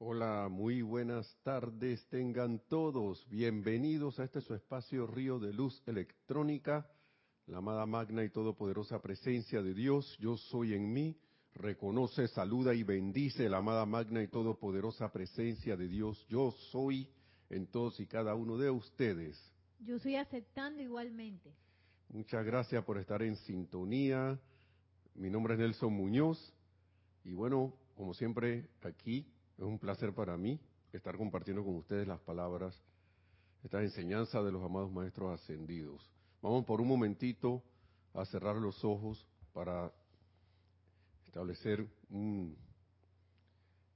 Hola, muy buenas tardes tengan todos. Bienvenidos a este su espacio Río de Luz Electrónica, la amada magna y todopoderosa presencia de Dios. Yo soy en mí. Reconoce, saluda y bendice la amada magna y todopoderosa presencia de Dios. Yo soy en todos y cada uno de ustedes. Yo estoy aceptando igualmente. Muchas gracias por estar en sintonía. Mi nombre es Nelson Muñoz y bueno, como siempre aquí es un placer para mí estar compartiendo con ustedes las palabras, estas enseñanzas de los amados maestros ascendidos. Vamos por un momentito a cerrar los ojos para establecer un,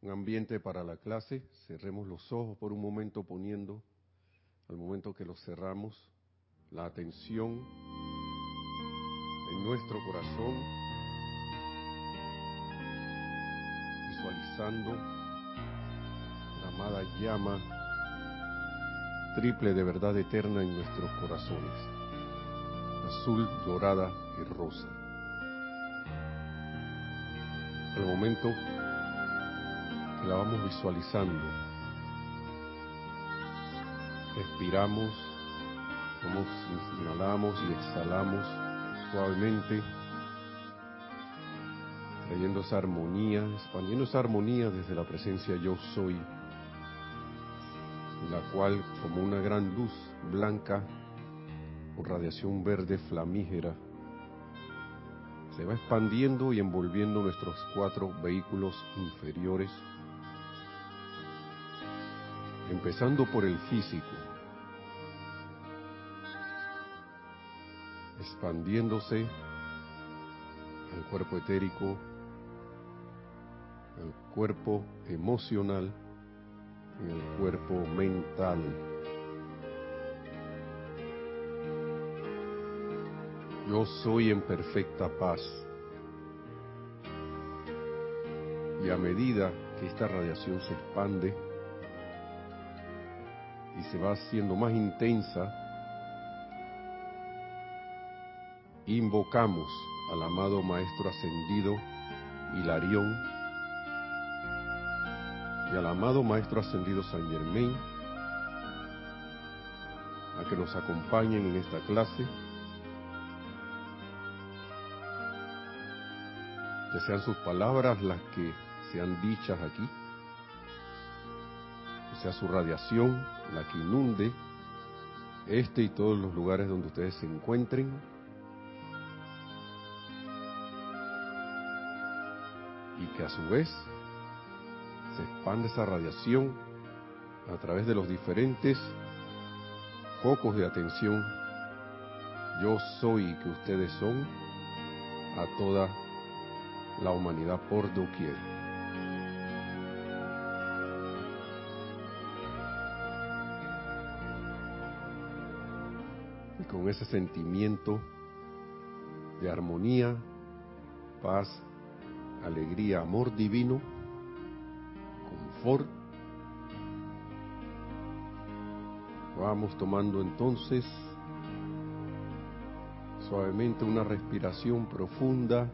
un ambiente para la clase. Cerremos los ojos por un momento poniendo, al momento que los cerramos, la atención en nuestro corazón, visualizando amada llama triple de verdad eterna en nuestros corazones, azul, dorada y rosa. Al momento que la vamos visualizando, respiramos, como inhalamos y exhalamos suavemente, trayendo esa armonía, expandiendo esa armonía desde la presencia yo soy la cual como una gran luz blanca con radiación verde flamígera se va expandiendo y envolviendo nuestros cuatro vehículos inferiores, empezando por el físico, expandiéndose al cuerpo etérico, al cuerpo emocional, en el cuerpo mental. Yo soy en perfecta paz. Y a medida que esta radiación se expande y se va haciendo más intensa, invocamos al amado Maestro Ascendido Hilarión y al amado Maestro Ascendido San Germain a que nos acompañen en esta clase, que sean sus palabras las que sean dichas aquí, que sea su radiación la que inunde este y todos los lugares donde ustedes se encuentren. Y que a su vez se expande esa radiación a través de los diferentes focos de atención yo soy que ustedes son a toda la humanidad por doquier. Y con ese sentimiento de armonía, paz, alegría, amor divino, Vamos tomando entonces suavemente una respiración profunda.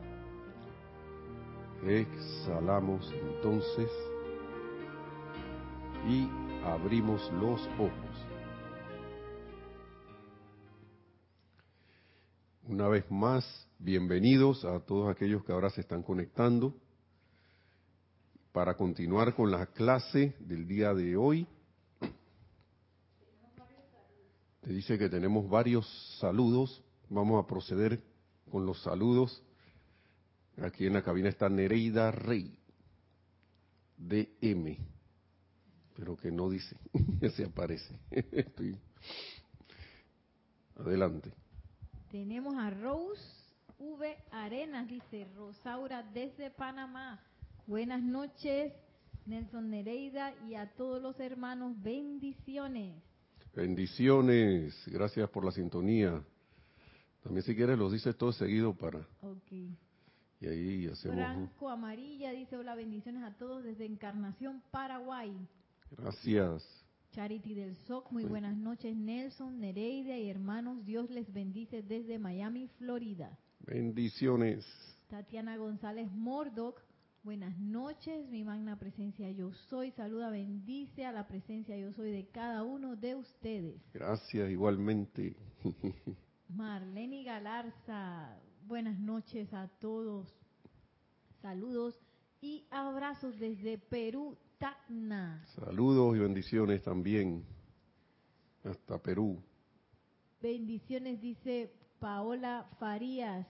Exhalamos entonces y abrimos los ojos. Una vez más, bienvenidos a todos aquellos que ahora se están conectando para continuar con la clase del día de hoy. Te dice que tenemos varios saludos. Vamos a proceder con los saludos. Aquí en la cabina está Nereida Rey, DM, pero que no dice, se aparece. Adelante. Tenemos a Rose V. Arenas, dice Rosaura desde Panamá. Buenas noches, Nelson Nereida, y a todos los hermanos, bendiciones. Bendiciones, gracias por la sintonía. También si quieres los dices todo seguido para... Ok. Y ahí hacemos... Franco Amarilla dice hola, bendiciones a todos desde Encarnación, Paraguay. Gracias. Charity del SOC, muy buenas noches Nelson, Nereida y hermanos, Dios les bendice desde Miami, Florida. Bendiciones. Tatiana González Mordoc, Buenas noches, mi magna presencia yo soy. Saluda, bendice a la presencia yo soy de cada uno de ustedes. Gracias, igualmente. Marlene Galarza, buenas noches a todos. Saludos y abrazos desde Perú, Tacna. Saludos y bendiciones también hasta Perú. Bendiciones, dice Paola Farías.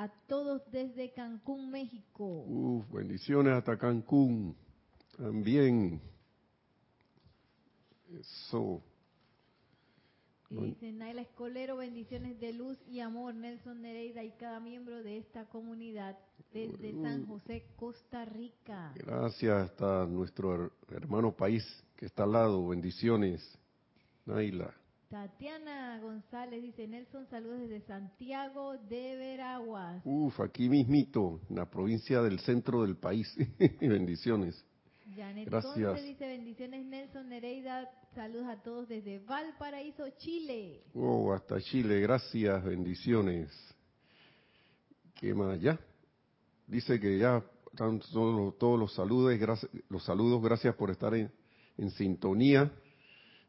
A todos desde Cancún, México. Uf, bendiciones hasta Cancún. También. Eso. Y dice Naila Escolero, bendiciones de luz y amor, Nelson Nereida y cada miembro de esta comunidad desde San José, Costa Rica. Gracias hasta nuestro hermano país que está al lado, bendiciones, Naila. Tatiana González dice, Nelson, saludos desde Santiago de Veraguas. Uf, aquí mismito, en la provincia del centro del país. bendiciones. Janet Gracias. dice, bendiciones Nelson Nereida, saludos a todos desde Valparaíso, Chile. Oh, hasta Chile, gracias, bendiciones. ¿Qué más? Ya. Dice que ya están todos los saludos, gracias, los saludos, gracias por estar en, en sintonía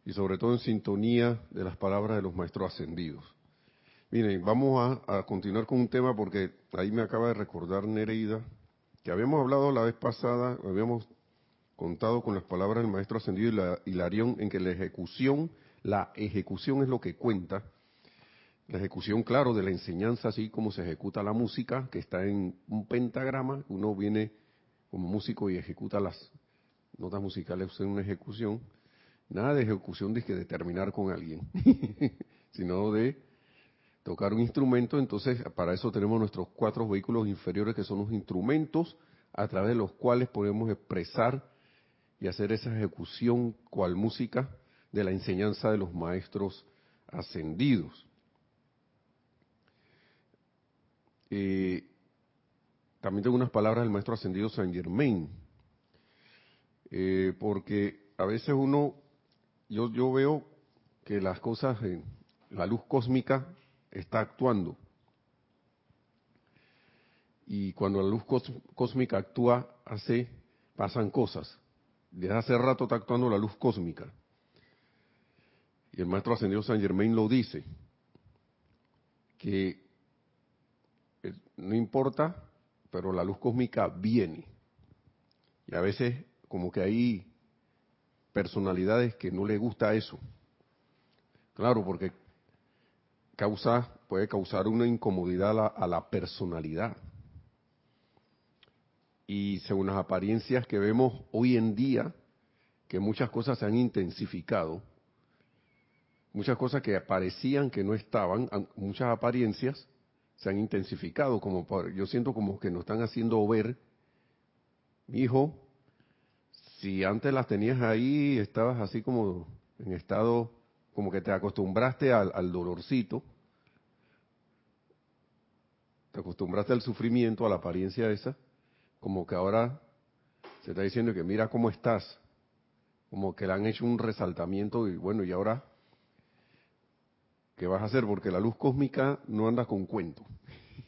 y sobre todo en sintonía de las palabras de los maestros ascendidos. Miren, vamos a, continuar con un tema porque ahí me acaba de recordar Nereida, que habíamos hablado la vez pasada, habíamos contado con las palabras del maestro ascendido y Hilarión en que la ejecución, la ejecución es lo que cuenta, la ejecución, claro, de la enseñanza, así como se ejecuta la música, que está en un pentagrama, uno viene como músico y ejecuta las notas musicales en una ejecución, Nada de ejecución de que de terminar con alguien, sino de tocar un instrumento. Entonces, para eso tenemos nuestros cuatro vehículos inferiores, que son los instrumentos a través de los cuales podemos expresar y hacer esa ejecución cual música de la enseñanza de los maestros ascendidos. Eh, también tengo unas palabras del maestro ascendido San Germain, eh, porque a veces uno yo, yo veo que las cosas, la luz cósmica está actuando. Y cuando la luz cósmica actúa, hace, pasan cosas. Desde hace rato está actuando la luz cósmica. Y el maestro ascendido San Germain lo dice, que eh, no importa, pero la luz cósmica viene. Y a veces como que ahí personalidades que no le gusta eso. Claro, porque causa, puede causar una incomodidad a la, personalidad. Y según las apariencias que vemos hoy en día, que muchas cosas se han intensificado, muchas cosas que parecían que no estaban, muchas apariencias se han intensificado, como yo siento como que nos están haciendo ver, mi hijo, si antes las tenías ahí, estabas así como en estado, como que te acostumbraste al, dolorcito, te acostumbraste al sufrimiento, a la apariencia esa, como que ahora se está diciendo que mira cómo estás, como que le han hecho un resaltamiento y bueno, y ahora, ¿qué vas a hacer? Porque la luz cósmica no anda con cuento.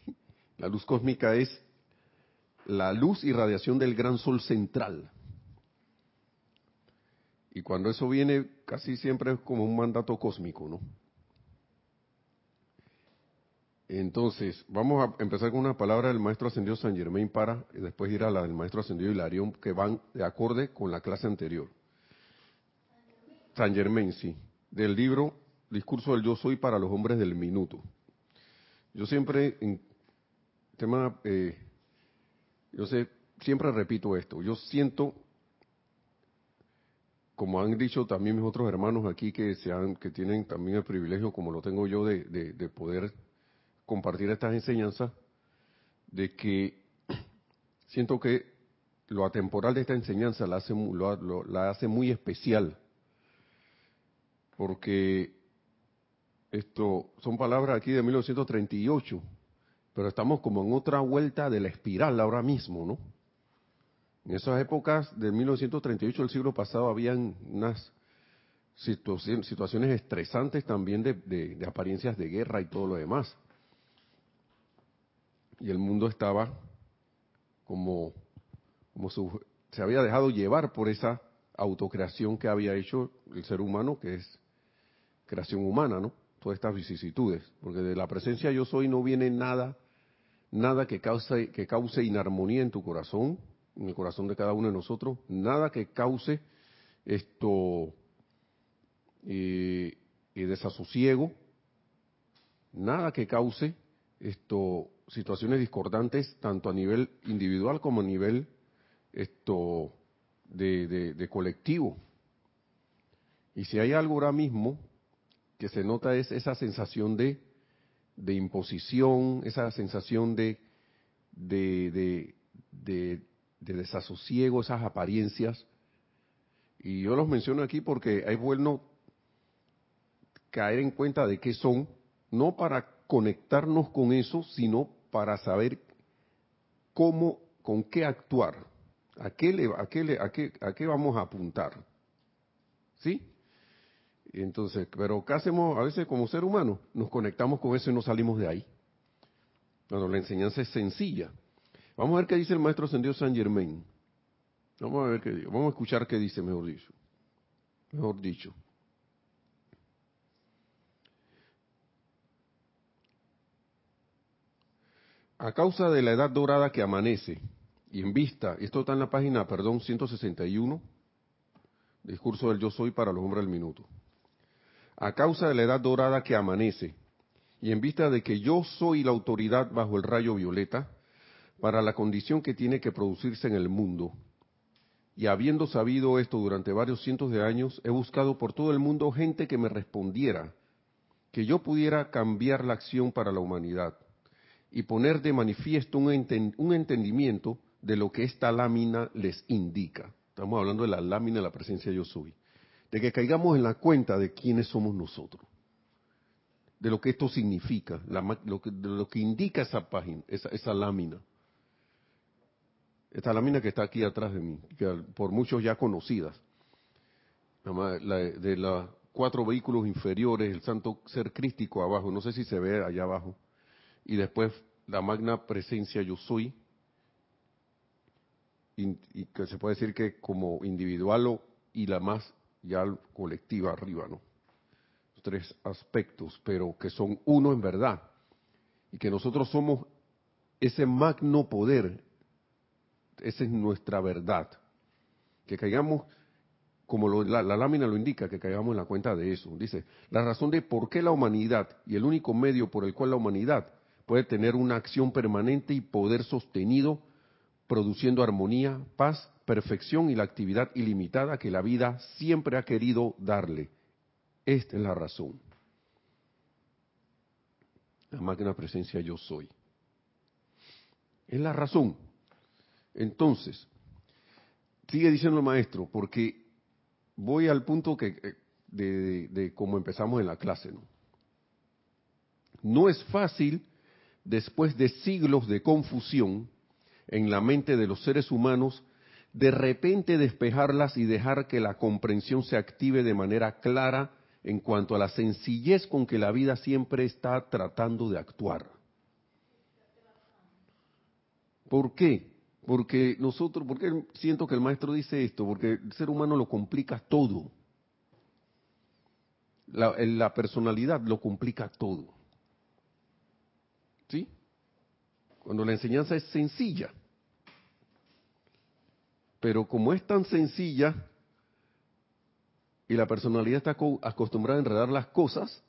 la luz cósmica es la luz y radiación del gran sol central. Y cuando eso viene, casi siempre es como un mandato cósmico, ¿no? Entonces, vamos a empezar con una palabra del maestro ascendido San Germain para y después ir a la del maestro ascendido Hilarión, que van de acorde con la clase anterior. San Germain, sí, del libro Discurso del Yo Soy para los Hombres del Minuto. Yo siempre, en tema, eh, yo sé, siempre repito esto, yo siento como han dicho también mis otros hermanos aquí que, sean, que tienen también el privilegio, como lo tengo yo, de, de, poder compartir estas enseñanzas, de que siento que lo atemporal de esta enseñanza la hace, la hace muy especial, porque esto son palabras aquí de 1938, pero estamos como en otra vuelta de la espiral ahora mismo, ¿no? En esas épocas de 1938 del siglo pasado habían unas situaciones estresantes también de, apariencias de guerra y todo lo demás. Y el mundo estaba como como se había dejado llevar por esa autocreación que había hecho el ser humano, que es creación humana, ¿no? Todas estas vicisitudes, porque de la presencia yo soy no viene nada, nada que cause, que cause inarmonía en tu corazón, en el corazón de cada uno de nosotros, nada que cause esto y, desasosiego, nada que cause esto situaciones discordantes tanto a nivel individual como a nivel esto de, colectivo. Y si hay algo ahora mismo que se nota es esa sensación de, de imposición, esa sensación de, de, de, desasosiego, esas apariencias. Y yo los menciono aquí porque es bueno caer en cuenta de qué son, no para conectarnos con eso, sino para saber cómo, con qué actuar. ¿A qué, le, a, qué le, a, qué, ¿A qué vamos a apuntar? ¿Sí? Entonces, pero ¿qué hacemos a veces como ser humano? Nos conectamos con eso y no salimos de ahí. Cuando la enseñanza es sencilla. Vamos a ver qué dice el maestro ascendido San Germain. Vamos a ver qué dice. Vamos a escuchar qué dice, mejor dicho. Mejor dicho. A causa de la edad dorada que amanece, y en vista, esto está en la página, perdón, 161, discurso del yo soy para los hombres del minuto. A causa de la edad dorada que amanece, y en vista de que yo soy la autoridad bajo el rayo violeta, para la condición que tiene que producirse en el mundo, y habiendo sabido esto durante varios cientos de años, he buscado por todo el mundo gente que me respondiera, que yo pudiera cambiar la acción para la humanidad y poner de manifiesto un, entendimiento de lo que esta lámina les indica. Estamos hablando de la lámina de la presencia yo soy. De que caigamos en la cuenta de quiénes somos nosotros. De lo que esto significa, lo que, de lo que indica esa página, esa, lámina. Esta lámina que está aquí atrás de mí, que por muchos ya conocidas. de los cuatro vehículos inferiores, el santo ser crístico abajo, no sé si se ve allá abajo. Y después la magna presencia yo soy, y que se puede decir que como individual y la más ya colectiva arriba, ¿no? Tres aspectos, pero que son uno en verdad. Y que nosotros somos ese magno poder, esa es nuestra verdad. Que caigamos, como la, lámina lo indica, que caigamos en la cuenta de eso. Dice, la razón de por qué la humanidad y el único medio por el cual la humanidad puede tener una acción permanente y poder sostenido produciendo armonía, paz, perfección y la actividad ilimitada que la vida siempre ha querido darle. Esta es la razón. La máquina presencia yo soy. Es la razón. Entonces, sigue diciendo el maestro, porque voy al punto que eh, de, de cómo empezamos en la clase. ¿no? no es fácil, después de siglos de confusión, en la mente de los seres humanos, de repente despejarlas y dejar que la comprensión se active de manera clara en cuanto a la sencillez con que la vida siempre está tratando de actuar. ¿Por qué? Porque nosotros, ¿por qué siento que el maestro dice esto? Porque el ser humano lo complica todo. La, la personalidad lo complica todo. ¿Sí? Cuando la enseñanza es sencilla. Pero como es tan sencilla y la personalidad está acostumbrada a enredar las cosas,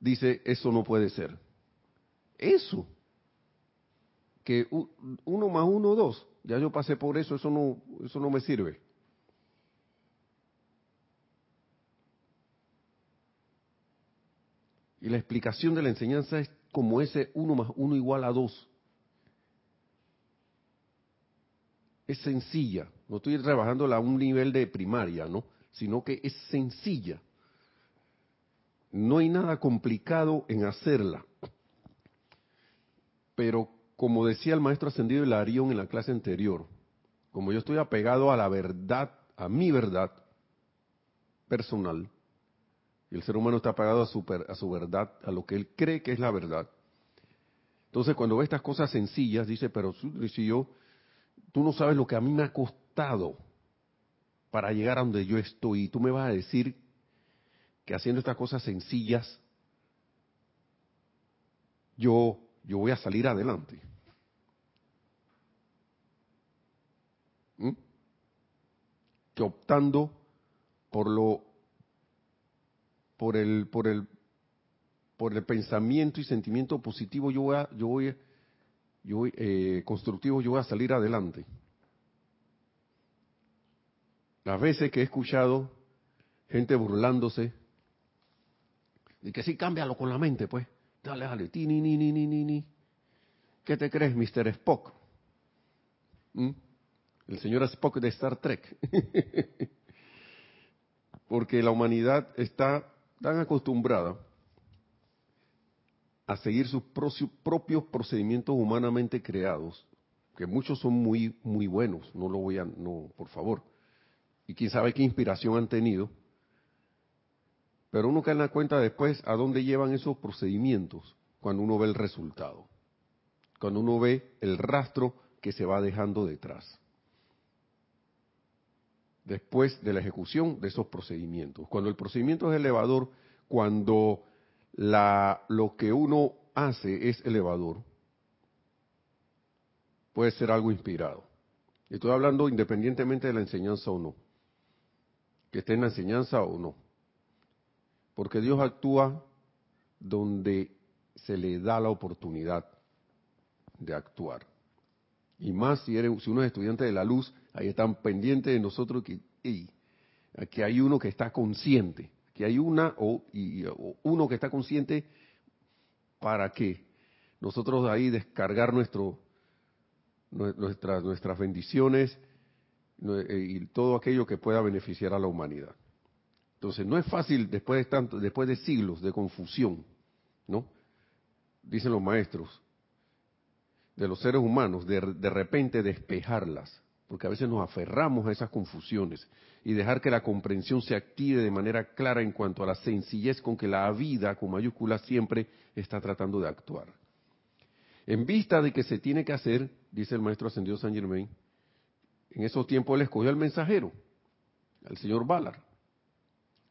dice, eso no puede ser. Eso. Que uno más uno, dos. Ya yo pasé por eso, eso no, eso no me sirve. Y la explicación de la enseñanza es como ese uno más uno igual a dos. Es sencilla, no estoy rebajándola a un nivel de primaria, ¿no? Sino que es sencilla. No hay nada complicado en hacerla. Pero como decía el maestro ascendido Hilarión en la clase anterior, como yo estoy apegado a la verdad, a mi verdad personal, y el ser humano está apegado a su, a su verdad, a lo que él cree que es la verdad. Entonces, cuando ve estas cosas sencillas, dice, pero si yo Tú no sabes lo que a mí me ha costado para llegar a donde yo estoy. Y tú me vas a decir que haciendo estas cosas sencillas, yo, yo voy a salir adelante. ¿Mm? Que optando por lo por el por el por el pensamiento y sentimiento positivo yo voy a, yo voy yo voy, eh, constructivo yo voy a salir adelante las veces que he escuchado gente burlándose y que sí cámbialo con la mente pues dale dale ti ni ni ni ni ni qué te crees Mr. Spock ¿Mm? el señor Spock de Star Trek porque la humanidad está tan acostumbrada a seguir sus propios procedimientos humanamente creados, que muchos son muy muy buenos, no lo voy a no, por favor. Y quién sabe qué inspiración han tenido. Pero uno cae en la cuenta después a dónde llevan esos procedimientos cuando uno ve el resultado. Cuando uno ve el rastro que se va dejando detrás después de la ejecución de esos procedimientos. Cuando el procedimiento es elevador, cuando la, lo que uno hace es elevador, puede ser algo inspirado. Estoy hablando independientemente de la enseñanza o no, que esté en la enseñanza o no. Porque Dios actúa donde se le da la oportunidad de actuar. Y más si, eres, si uno es estudiante de la luz, ahí están pendientes de nosotros que hay uno que está consciente, que hay una o, y, uno que está consciente para que nosotros ahí descargar nuestro nuestras nuestras bendiciones eh, y todo aquello que pueda beneficiar a la humanidad. Entonces no es fácil después de tanto, después de siglos de confusión, ¿no? Dicen los maestros de los seres humanos, de, de repente despejarlas porque a veces nos aferramos a esas confusiones y dejar que la comprensión se active de manera clara en cuanto a la sencillez con que la vida, con mayúsculas, siempre está tratando de actuar. En vista de que se tiene que hacer, dice el maestro ascendido San Germain, en esos tiempos él escogió al mensajero, al señor Ballard,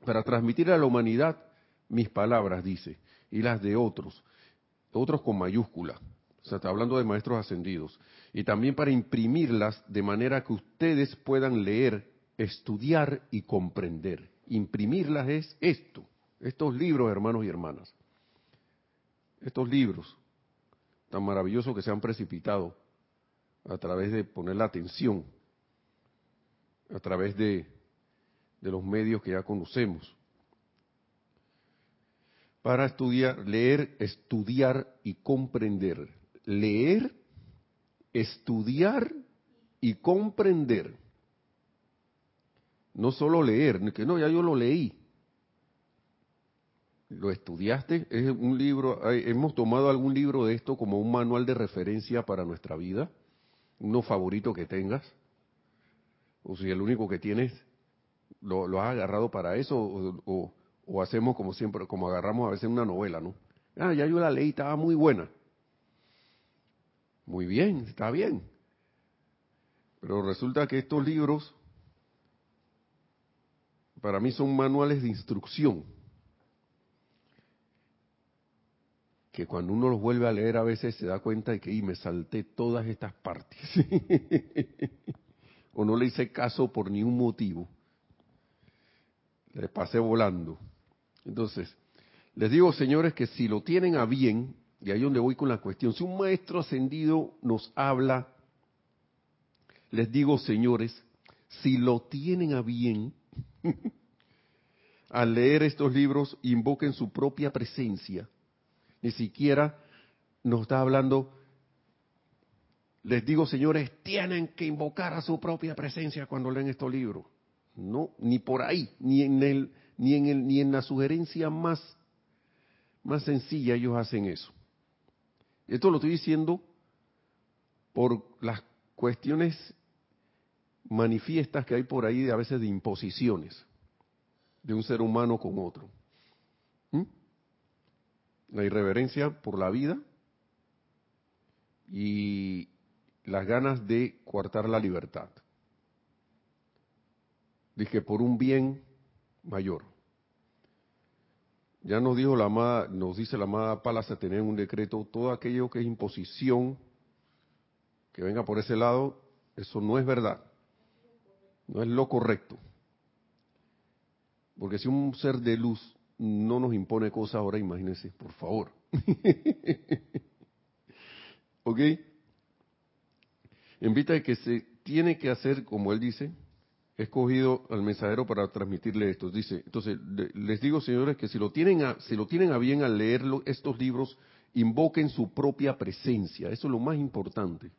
para transmitir a la humanidad mis palabras, dice, y las de otros, otros con mayúscula, o sea, está hablando de maestros ascendidos, y también para imprimirlas de manera que ustedes puedan leer, estudiar y comprender. Imprimirlas es esto, estos libros, hermanos y hermanas. Estos libros tan maravillosos que se han precipitado a través de poner la atención, a través de, de los medios que ya conocemos. Para estudiar, leer, estudiar y comprender. Leer estudiar y comprender. No solo leer, que no, ya yo lo leí. ¿Lo estudiaste? Es un libro, hemos tomado algún libro de esto como un manual de referencia para nuestra vida, uno favorito que tengas, o si el único que tienes lo, has agarrado para eso, o, hacemos como siempre, como agarramos a veces una novela, ¿no? Ah, ya yo la leí, estaba muy buena. Muy bien, está bien. Pero resulta que estos libros para mí son manuales de instrucción. Que cuando uno los vuelve a leer a veces se da cuenta de que y me salté todas estas partes. o no le hice caso por ningún motivo. Les pasé volando. Entonces, les digo, señores, que si lo tienen a bien, y ahí donde voy con la cuestión. Si un maestro ascendido nos habla, les digo, señores, si lo tienen a bien, al leer estos libros, invoquen su propia presencia. Ni siquiera nos está hablando, les digo, señores, tienen que invocar a su propia presencia cuando leen estos libros. No, ni por ahí, ni en el, ni en el, ni en la sugerencia más, más sencilla ellos hacen eso. Esto lo estoy diciendo por las cuestiones manifiestas que hay por ahí de a veces de imposiciones de un ser humano con otro. ¿Mm? La irreverencia por la vida y, las ganas de coartar la libertad. Dije, por un bien mayor. Ya nos dijo la amada, nos dice la amada Palas tener un decreto, todo aquello que es imposición, que venga por ese lado, eso no es verdad. No es lo correcto. Porque si un ser de luz no nos impone cosas ahora, imagínense, por favor. ¿Ok? Invita a que se tiene que hacer, como él dice, he escogido al mensajero para transmitirle esto. Dice, entonces, les digo, señores, que si lo tienen a, si lo tienen a bien al leer estos libros, invoquen su propia presencia. Eso es lo más importante.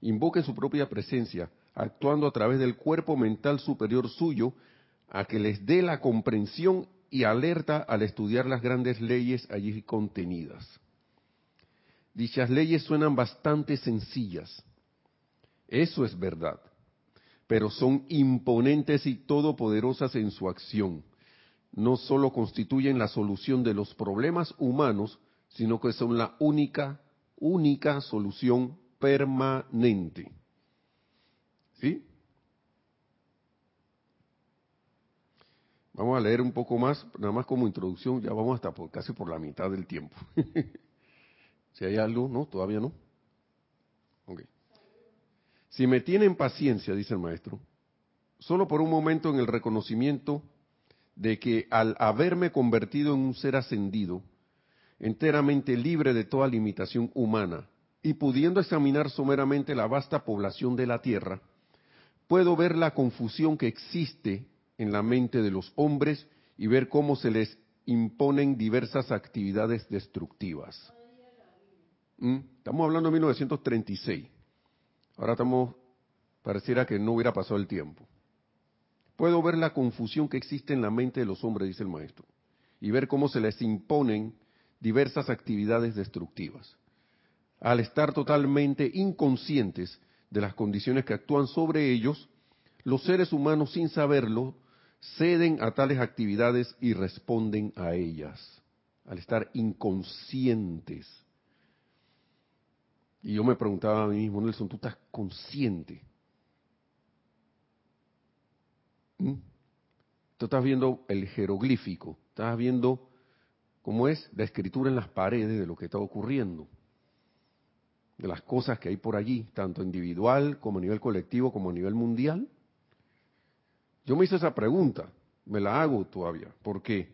Invoquen su propia presencia, actuando a través del cuerpo mental superior suyo, a que les dé la comprensión y alerta al estudiar las grandes leyes allí contenidas. Dichas leyes suenan bastante sencillas. Eso es verdad pero son imponentes y todopoderosas en su acción. No solo constituyen la solución de los problemas humanos, sino que son la única, única solución permanente. ¿Sí? Vamos a leer un poco más, nada más como introducción, ya vamos hasta por, casi por la mitad del tiempo. si hay algo, ¿no? Todavía no. Okay. Si me tienen paciencia, dice el maestro, solo por un momento en el reconocimiento de que al haberme convertido en un ser ascendido, enteramente libre de toda limitación humana, y pudiendo examinar someramente la vasta población de la Tierra, puedo ver la confusión que existe en la mente de los hombres y ver cómo se les imponen diversas actividades destructivas. ¿Mm? Estamos hablando de 1936. Ahora estamos, pareciera que no hubiera pasado el tiempo. Puedo ver la confusión que existe en la mente de los hombres, dice el maestro, y ver cómo se les imponen diversas actividades destructivas. Al estar totalmente inconscientes de las condiciones que actúan sobre ellos, los seres humanos sin saberlo ceden a tales actividades y responden a ellas, al estar inconscientes y yo me preguntaba a mí mismo, Nelson, ¿tú estás consciente? ¿Mm? Tú estás viendo el jeroglífico, estás viendo cómo es la escritura en las paredes de lo que está ocurriendo, de las cosas que hay por allí, tanto individual como a nivel colectivo como a nivel mundial. Yo me hice esa pregunta, me la hago todavía, porque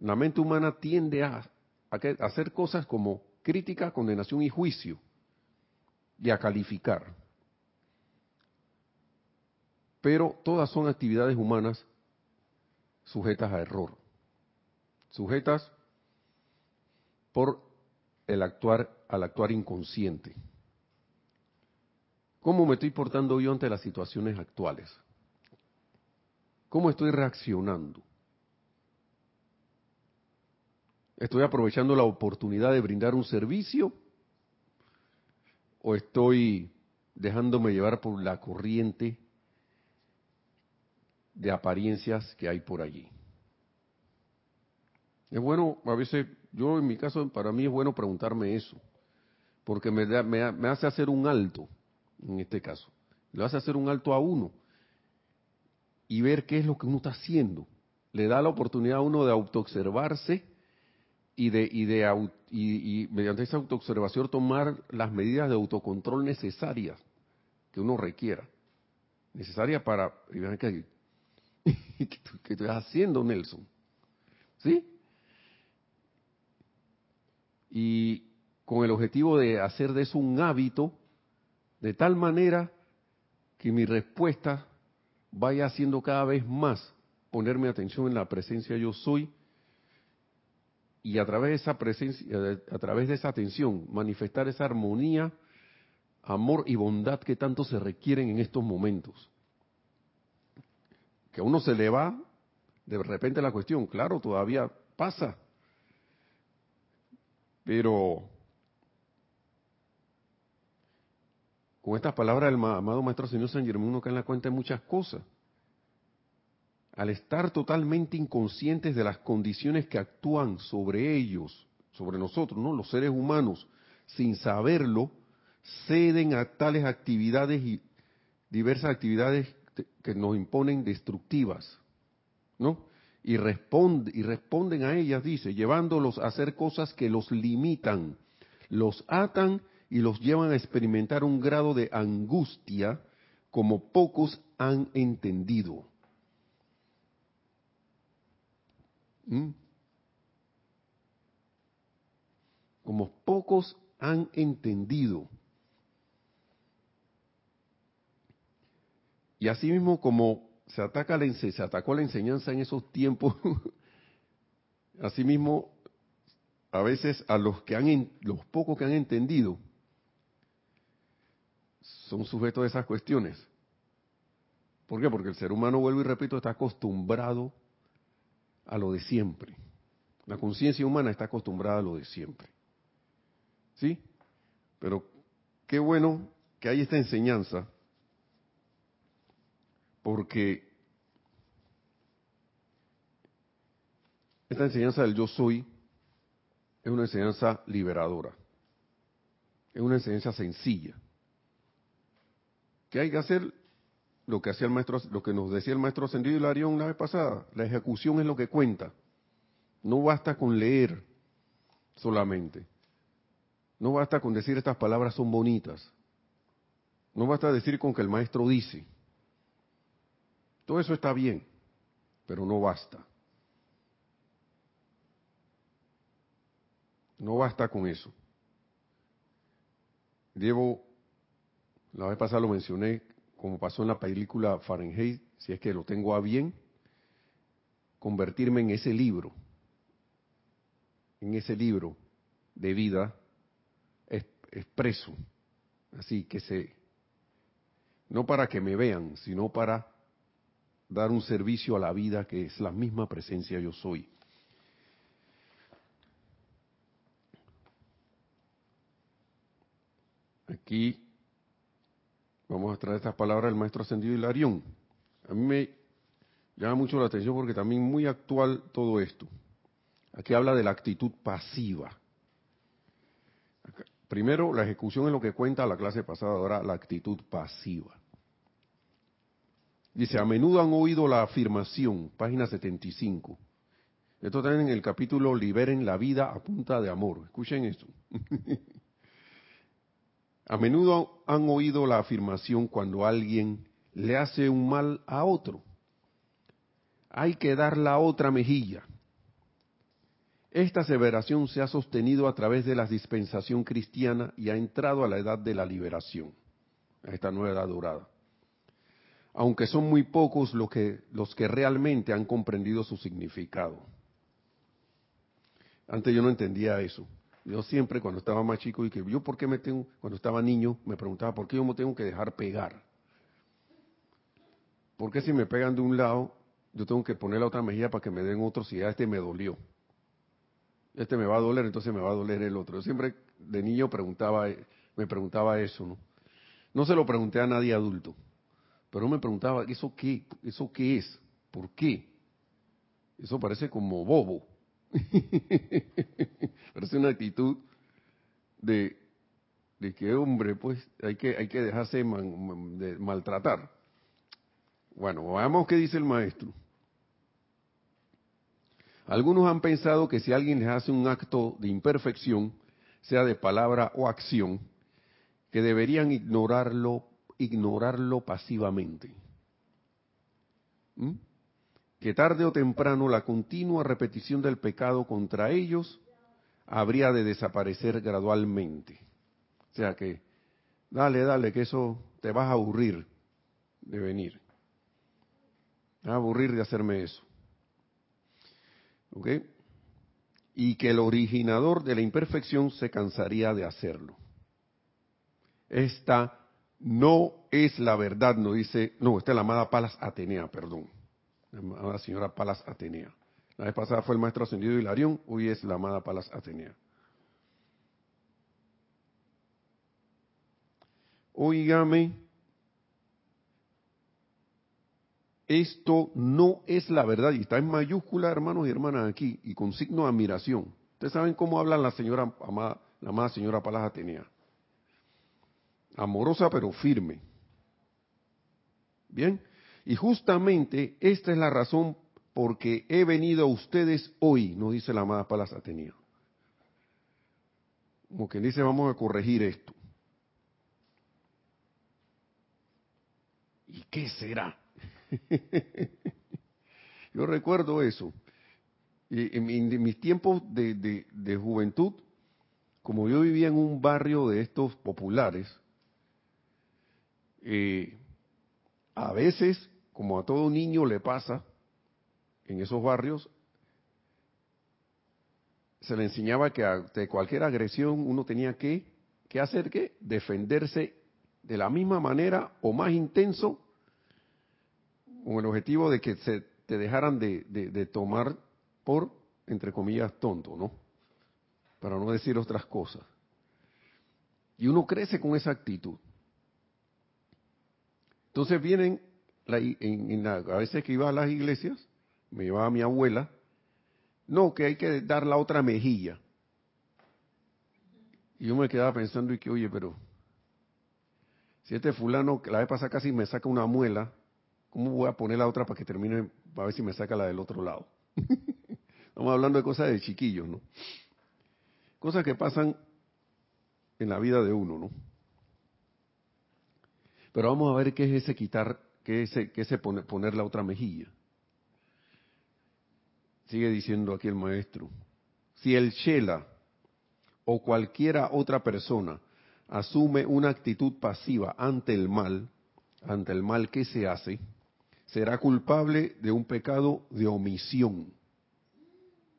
la mente humana tiende a, a hacer cosas como crítica, condenación y juicio, y a calificar. Pero todas son actividades humanas sujetas a error, sujetas por el actuar, al actuar inconsciente. ¿Cómo me estoy portando yo ante las situaciones actuales? ¿Cómo estoy reaccionando? ¿Estoy aprovechando la oportunidad de brindar un servicio? ¿O estoy dejándome llevar por la corriente de apariencias que hay por allí? Es bueno, a veces, yo en mi caso, para mí es bueno preguntarme eso, porque me, me, hace hacer un alto, en este caso, le hace hacer un alto a uno y ver qué es lo que uno está haciendo. Le da la oportunidad a uno de autoobservarse y de, y de y, mediante esa autoobservación tomar las medidas de autocontrol necesarias que uno requiera. Necesarias para... ¿Qué, ¿Qué estás haciendo, Nelson? ¿Sí? Y con el objetivo de hacer de eso un hábito, de tal manera que mi respuesta vaya haciendo cada vez más ponerme atención en la presencia yo soy, y a través de esa presencia, a través de esa atención, manifestar esa armonía, amor y bondad que tanto se requieren en estos momentos. Que a uno se le va de repente la cuestión, claro, todavía pasa, pero con estas palabras del amado Maestro Señor San Germán uno cae en la cuenta de muchas cosas al estar totalmente inconscientes de las condiciones que actúan sobre ellos, sobre nosotros, ¿no? Los seres humanos, sin saberlo, ceden a tales actividades y diversas actividades que nos imponen destructivas, ¿no? Y, y responden a ellas, dice, llevándolos a hacer cosas que los limitan, los atan y los llevan a experimentar un grado de angustia como pocos han entendido. ¿Mm? Como pocos han entendido. Y asimismo como se ataca la, se atacó la enseñanza en esos tiempos, asimismo a veces a los que han los pocos que han entendido son sujetos a esas cuestiones. ¿Por qué? Porque el ser humano, vuelvo y repito, está acostumbrado a lo de siempre. La conciencia humana está acostumbrada a lo de siempre. ¿Sí? Pero qué bueno que hay esta enseñanza, porque esta enseñanza del yo soy es una enseñanza liberadora, es una enseñanza sencilla. ¿Qué hay que hacer? Lo que hacía el maestro, lo que nos decía el maestro ascendido Hilarión la vez pasada, la ejecución es lo que cuenta. No basta con leer solamente. No basta con decir estas palabras son bonitas. No basta decir con que el maestro dice. Todo eso está bien, pero no basta. No basta con eso. Llevo, la vez pasada lo mencioné, como pasó en la película Fahrenheit, si es que lo tengo a bien, convertirme en ese libro, en ese libro de vida expreso, así que se, no para que me vean, sino para dar un servicio a la vida que es la misma presencia yo soy. Aquí vamos a traer estas palabras del maestro ascendido Hilarión. A mí me llama mucho la atención porque también muy actual todo esto. Aquí habla de la actitud pasiva. Primero, la ejecución es lo que cuenta la clase pasada, ahora la actitud pasiva. Dice, a menudo han oído la afirmación, página 75. Esto está en el capítulo Liberen la vida a punta de amor. Escuchen esto. a menudo han oído la afirmación cuando alguien le hace un mal a otro. Hay que dar la otra mejilla. Esta aseveración se ha sostenido a través de la dispensación cristiana y ha entrado a la edad de la liberación, a esta nueva edad dorada. Aunque son muy pocos los que, los que realmente han comprendido su significado. Antes yo no entendía eso. Yo siempre cuando estaba más chico y que yo por qué me tengo, cuando estaba niño, me preguntaba por qué yo me tengo que dejar pegar. ¿Por qué si me pegan de un lado, yo tengo que poner la otra mejilla para que me den otro si ya este me dolió? este me va a doler, entonces me va a doler el otro. Yo siempre de niño preguntaba, me preguntaba eso, ¿no? No se lo pregunté a nadie adulto, pero me preguntaba, ¿eso qué? ¿Eso qué es? ¿Por qué? Eso parece como bobo. parece una actitud de, de que, hombre, pues hay que, hay que dejarse de maltratar. Bueno, veamos qué dice el maestro. Algunos han pensado que si alguien les hace un acto de imperfección, sea de palabra o acción, que deberían ignorarlo, ignorarlo pasivamente. ¿Mm? Que tarde o temprano la continua repetición del pecado contra ellos habría de desaparecer gradualmente. O sea que, dale, dale, que eso te vas a aburrir de venir. a aburrir de hacerme eso. ¿Ok? Y que el originador de la imperfección se cansaría de hacerlo. Esta no es la verdad, no dice, no, esta es la amada Palas Atenea, perdón. La amada señora Palas Atenea. La vez pasada fue el maestro ascendido Hilarión, hoy es la amada Palas Atenea. Óigame, Esto no es la verdad y está en mayúscula, hermanos y hermanas, aquí y con signo de admiración. Ustedes saben cómo habla la señora, la amada señora Palas Atenea. amorosa pero firme. Bien, y justamente esta es la razón por que he venido a ustedes hoy, nos dice la amada Palas Atenea. Como que dice, vamos a corregir esto. ¿Y qué será? Yo recuerdo eso. En, mis tiempos de, juventud, como yo vivía en un barrio de estos populares, eh, a veces, como a todo niño le pasa en esos barrios, se le enseñaba que de cualquier agresión uno tenía que, que hacer que defenderse de la misma manera o más intenso con el objetivo de que se te dejaran de, tomar por, entre comillas, tonto, ¿no? Para no decir otras cosas. Y uno crece con esa actitud. Entonces vienen, a veces que iba a las iglesias, me llevaba mi abuela, no, que hay que dar la otra mejilla. Y yo me quedaba pensando y que, oye, pero si este fulano, la vez pasada casi me saca una muela, ¿cómo voy a poner la otra para que termine, para ver si me saca la del otro lado? Estamos hablando de cosas de chiquillos, ¿no? Cosas que pasan en la vida de uno, ¿no? Pero vamos a ver qué es ese quitar, qué es ese, poner, poner la otra mejilla. Sigue diciendo aquí el maestro. Si el Shela o cualquiera otra persona asume una actitud pasiva ante el mal, ante el mal que se hace, será culpable de un pecado de omisión.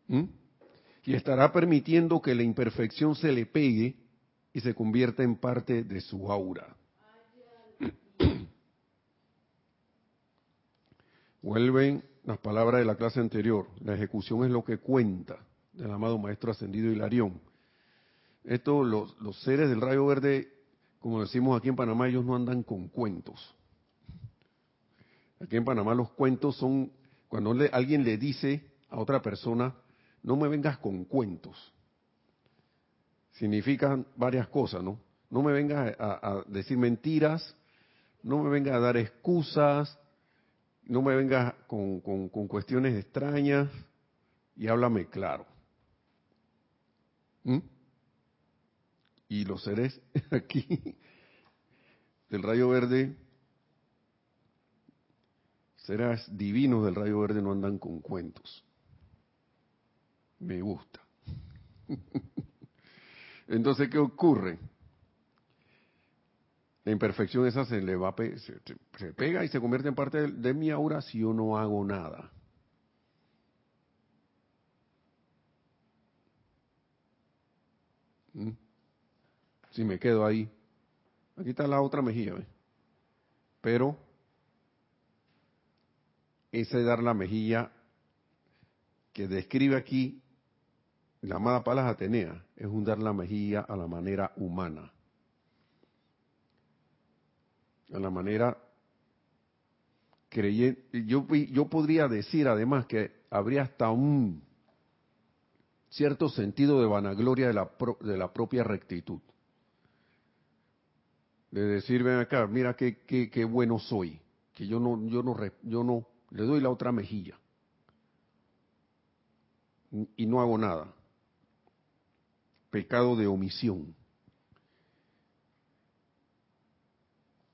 ¿Mm? Y estará permitiendo que la imperfección se le pegue y se convierta en parte de su aura. Vuelven las palabras de la clase anterior. La ejecución es lo que cuenta del amado Maestro Ascendido Hilarión. Esto, los, seres del rayo verde, como decimos aquí en Panamá, ellos no andan con cuentos. Aquí en Panamá los cuentos son cuando alguien le dice a otra persona, no me vengas con cuentos. Significan varias cosas, ¿no? No me vengas a, decir mentiras, no me vengas a dar excusas, no me vengas con, con cuestiones extrañas y háblame claro. ¿Mm? Y los seres aquí del rayo verde Serás divinos del rayo verde no andan con cuentos. Me gusta. Entonces, ¿qué ocurre? La imperfección esa se le va se, pega y se convierte en parte de, mi aura si yo no hago nada. ¿Mm? Si me quedo ahí. Aquí está la otra mejilla. Pero ese dar la mejilla que describe aquí la amada Palas Atenea, es un dar la mejilla a la manera humana. A la manera creyente. Yo, yo podría decir además que habría hasta un cierto sentido de vanagloria de la, de la propia rectitud. De decir, ven acá, mira qué, qué, qué bueno soy, que yo no, yo no, yo no le doy la otra mejilla y no hago nada. Pecado de omisión.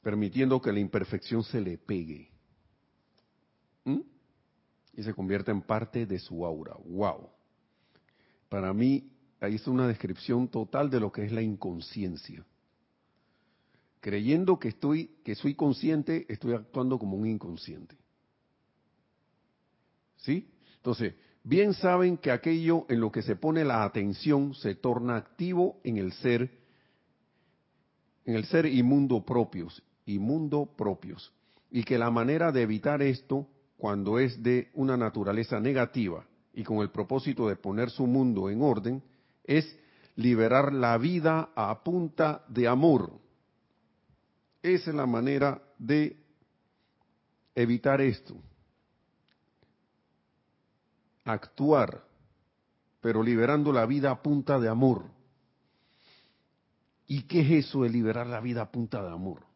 Permitiendo que la imperfección se le pegue. Y se convierta en parte de su aura. ¡Wow! Para mí, ahí es una descripción total de lo que es la inconsciencia. Creyendo que estoy, que soy consciente, estoy actuando como un inconsciente. ¿Sí? Entonces, bien saben que aquello en lo que se pone la atención se torna activo en el ser, en el ser inmundo propios, inmundo propios, y que la manera de evitar esto, cuando es de una naturaleza negativa y con el propósito de poner su mundo en orden, es liberar la vida a punta de amor. Esa es la manera de evitar esto actuar, pero liberando la vida a punta de amor. ¿Y qué es eso de liberar la vida a punta de amor?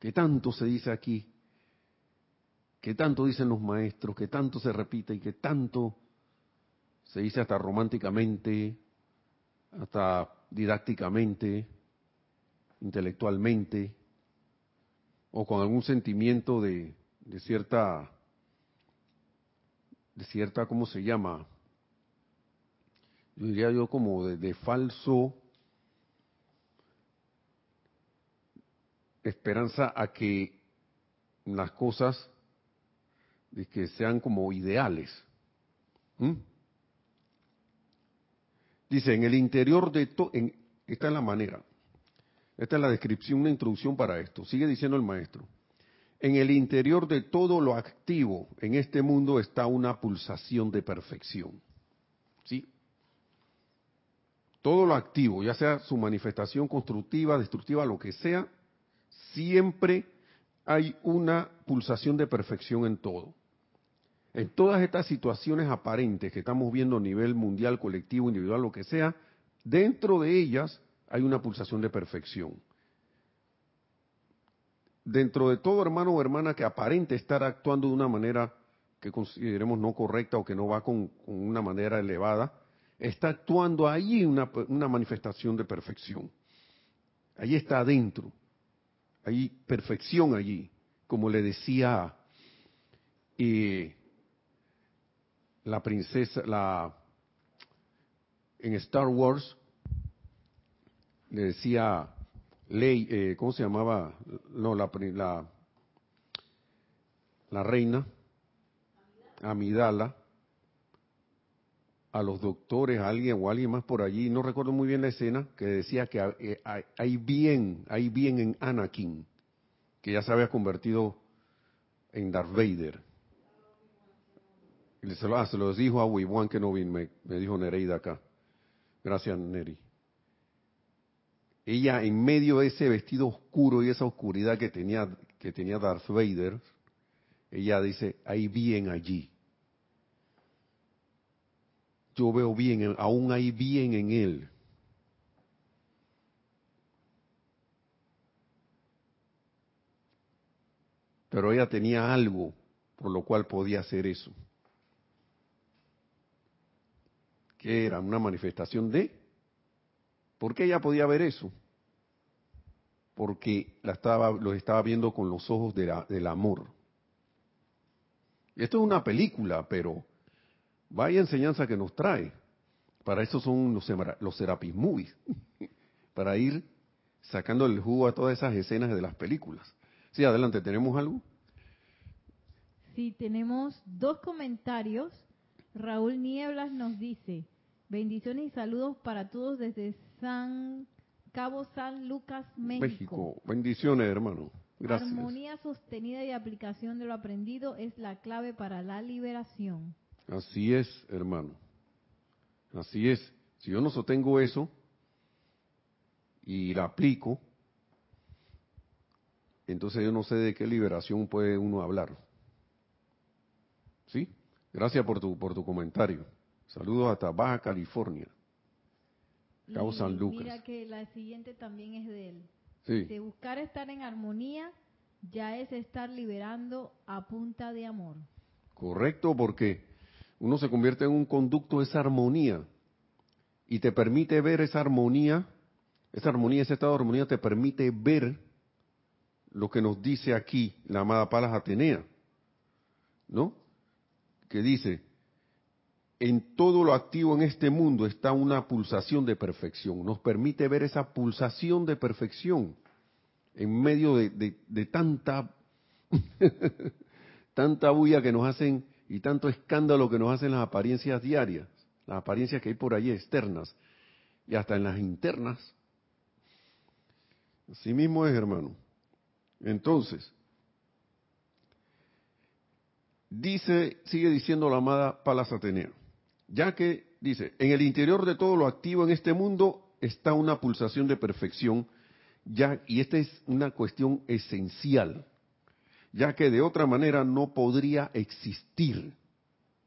¿Qué tanto se dice aquí? ¿Qué tanto dicen los maestros? ¿Qué tanto se repite y qué tanto se dice hasta románticamente, hasta didácticamente, intelectualmente, o con algún sentimiento de, de cierta, de cierta, ¿cómo se llama? Yo diría yo como de falso esperanza a que las cosas de que sean como ideales. Dice, en el interior de todo, esta es la manera, esta es la descripción, una introducción para esto. Sigue diciendo el maestro. En el interior de todo lo activo en este mundo está una pulsación de perfección. ¿Sí? Todo lo activo, ya sea su manifestación constructiva, destructiva, lo que sea, siempre hay una pulsación de perfección en todo. En todas estas situaciones aparentes que estamos viendo a nivel mundial, colectivo, individual, lo que sea, dentro de ellas hay una pulsación de perfección. Dentro de todo hermano o hermana que aparente estar actuando de una manera que consideremos no correcta o que no va con, una manera elevada, está actuando ahí una, una manifestación de perfección. Ahí está adentro. Hay perfección allí. Como le decía eh, la princesa, la en Star Wars le decía Ley, eh, ¿cómo se llamaba? No, la, la, la reina Amidala a los doctores, a alguien o alguien más por allí, no recuerdo muy bien la escena, que decía que eh, hay bien, hay bien en Anakin, que ya se había convertido en Darth Vader. Y se, lo, ah, se los dijo a Wiwan que no me, me dijo Nereida acá. Gracias, Neri. Ella, en medio de ese vestido oscuro y esa oscuridad que tenía, que tenía Darth Vader, ella dice, hay bien allí. Yo veo bien, aún hay bien en él. Pero ella tenía algo por lo cual podía hacer eso. que era una manifestación de. ¿Por qué ella podía ver eso? Porque la estaba, lo estaba viendo con los ojos del amor. Esto es una película, pero vaya enseñanza que nos trae. Para eso son los, los Serapis Movies, para ir sacando el jugo a todas esas escenas de las películas. Sí, adelante, ¿tenemos algo? Sí, tenemos dos comentarios Raúl Nieblas nos dice, bendiciones y saludos para todos desde San Cabo San Lucas, México. México. Bendiciones, hermano. Gracias. Armonía sostenida y aplicación de lo aprendido es la clave para la liberación. Así es, hermano. Así es. Si yo no sostengo eso y la aplico, entonces yo no sé de qué liberación puede uno hablar. ¿Sí? Gracias por tu, por tu comentario. Saludos hasta Baja California. Cabo San Lucas. Mira que la siguiente también es de él. Sí. De buscar estar en armonía ya es estar liberando a punta de amor. Correcto, porque uno se convierte en un conducto de esa armonía y te permite ver esa armonía, esa armonía, ese estado de armonía te permite ver lo que nos dice aquí la amada Palas Atenea, ¿no? que dice, en todo lo activo en este mundo está una pulsación de perfección. Nos permite ver esa pulsación de perfección en medio de, tanta, tanta bulla que nos hacen y tanto escándalo que nos hacen las apariencias diarias, las apariencias que hay por allí externas y hasta en las internas. Así mismo es, hermano. Entonces, dice, sigue diciendo la amada Palas Atenea, ya que dice, en el interior de todo lo activo en este mundo está una pulsación de perfección, ya, y esta es una cuestión esencial, ya que de otra manera no podría existir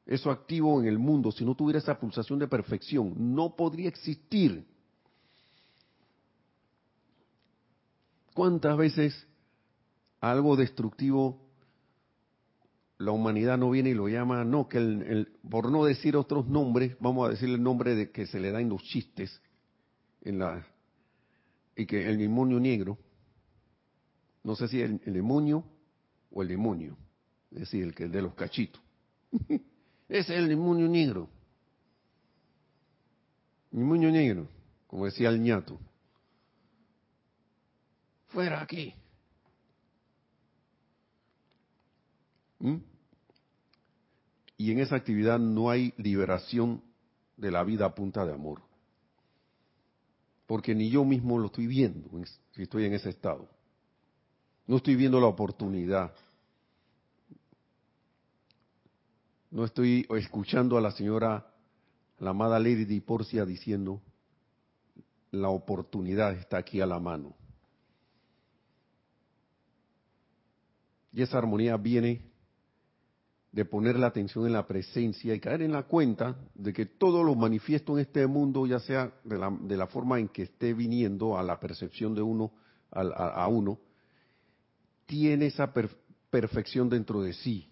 eso activo en el mundo si no tuviera esa pulsación de perfección, no podría existir. ¿Cuántas veces algo destructivo la humanidad no viene y lo llama, no, que el, por no decir otros nombres, vamos a decir el nombre de que se le da en los chistes, en la, y que el demonio negro, no sé si el, el demonio o el demonio, es decir, el que el de los cachitos. Ese es el demonio negro. Demonio negro, como decía el ñato. Fuera aquí. ¿Mm? Y en esa actividad no hay liberación de la vida a punta de amor. Porque ni yo mismo lo estoy viendo si estoy en ese estado. No estoy viendo la oportunidad. No estoy escuchando a la señora, la amada Lady Porcia diciendo, la oportunidad está aquí a la mano. Y esa armonía viene de poner la atención en la presencia y caer en la cuenta de que todo lo manifiesto en este mundo, ya sea de la, de la forma en que esté viniendo a la percepción de uno, a, uno, tiene esa perfección dentro de sí.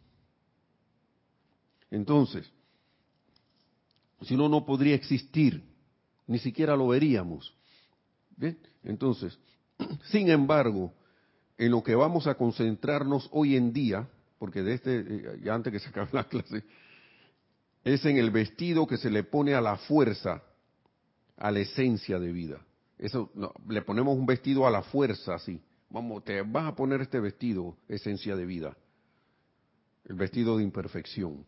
Entonces, si no, no podría existir, ni siquiera lo veríamos. ¿Bien? Entonces, sin embargo, en lo que vamos a concentrarnos hoy en día, porque de este, eh, ya antes que se acabe la clase, es en el vestido que se le pone a la fuerza, a la esencia de vida. Eso, le ponemos un vestido a la fuerza, así. Vamos, te vas a poner este vestido, esencia de vida. El vestido de imperfección.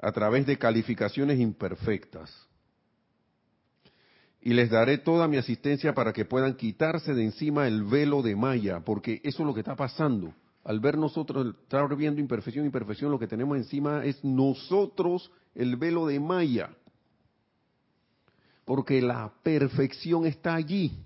A través de calificaciones imperfectas. Y les daré toda mi asistencia para que puedan quitarse de encima el velo de Maya, porque eso es lo que está pasando al ver nosotros, estar viendo imperfección, imperfección, lo que tenemos encima es nosotros el velo de Maya. Porque la perfección está allí.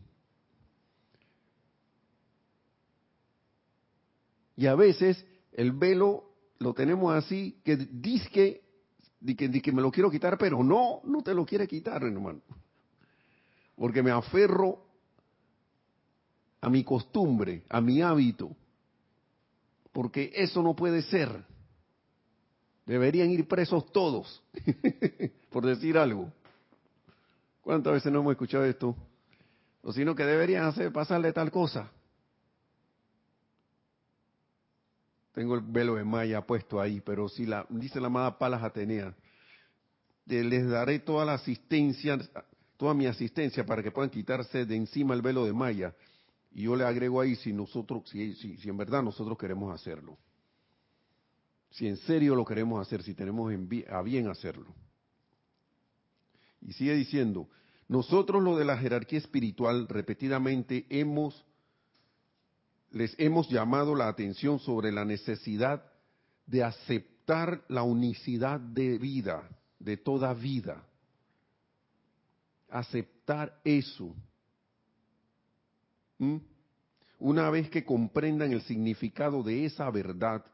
Y a veces el velo lo tenemos así, que dice que, me lo quiero quitar, pero no, no te lo quiere quitar, hermano. Porque me aferro a mi costumbre, a mi hábito porque eso no puede ser. Deberían ir presos todos, por decir algo. ¿Cuántas veces no hemos escuchado esto? O sino que deberían hacer pasarle tal cosa. Tengo el velo de Maya puesto ahí, pero si la dice la amada Palas Atenea, les daré toda la asistencia, toda mi asistencia para que puedan quitarse de encima el velo de Maya y yo le agrego ahí si nosotros, si, si, en verdad nosotros queremos hacerlo. Si en serio lo queremos hacer, si tenemos a bien hacerlo. Y sigue diciendo, nosotros lo de la jerarquía espiritual repetidamente hemos, les hemos llamado la atención sobre la necesidad de aceptar la unicidad de vida, de toda vida. Aceptar eso. ¿Mm? Una vez que comprendan el significado de esa verdad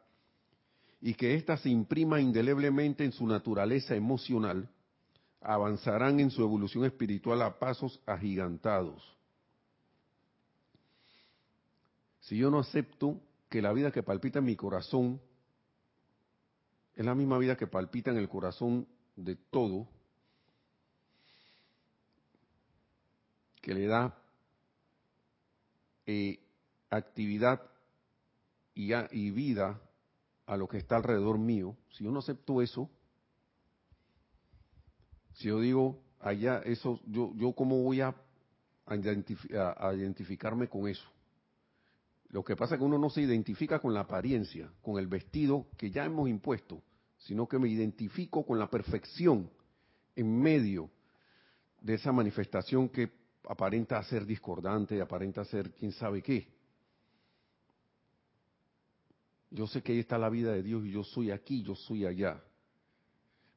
y que ésta se imprima indeleblemente en su naturaleza emocional, avanzarán en su evolución espiritual a pasos agigantados. Si yo no acepto que la vida que palpita en mi corazón es la misma vida que palpita en el corazón de todo, que le da eh, actividad y, y vida a lo que está alrededor mío, si yo no acepto eso, si yo digo, allá, eso, yo, yo cómo voy a, a, identificarme con eso. Lo que pasa es que uno no se identifica con la apariencia, con el vestido que ya hemos impuesto, sino que me identifico con la perfección en medio de esa manifestación que aparenta ser discordante, aparenta ser quién sabe qué. Yo sé que ahí está la vida de Dios y yo soy aquí, yo soy allá.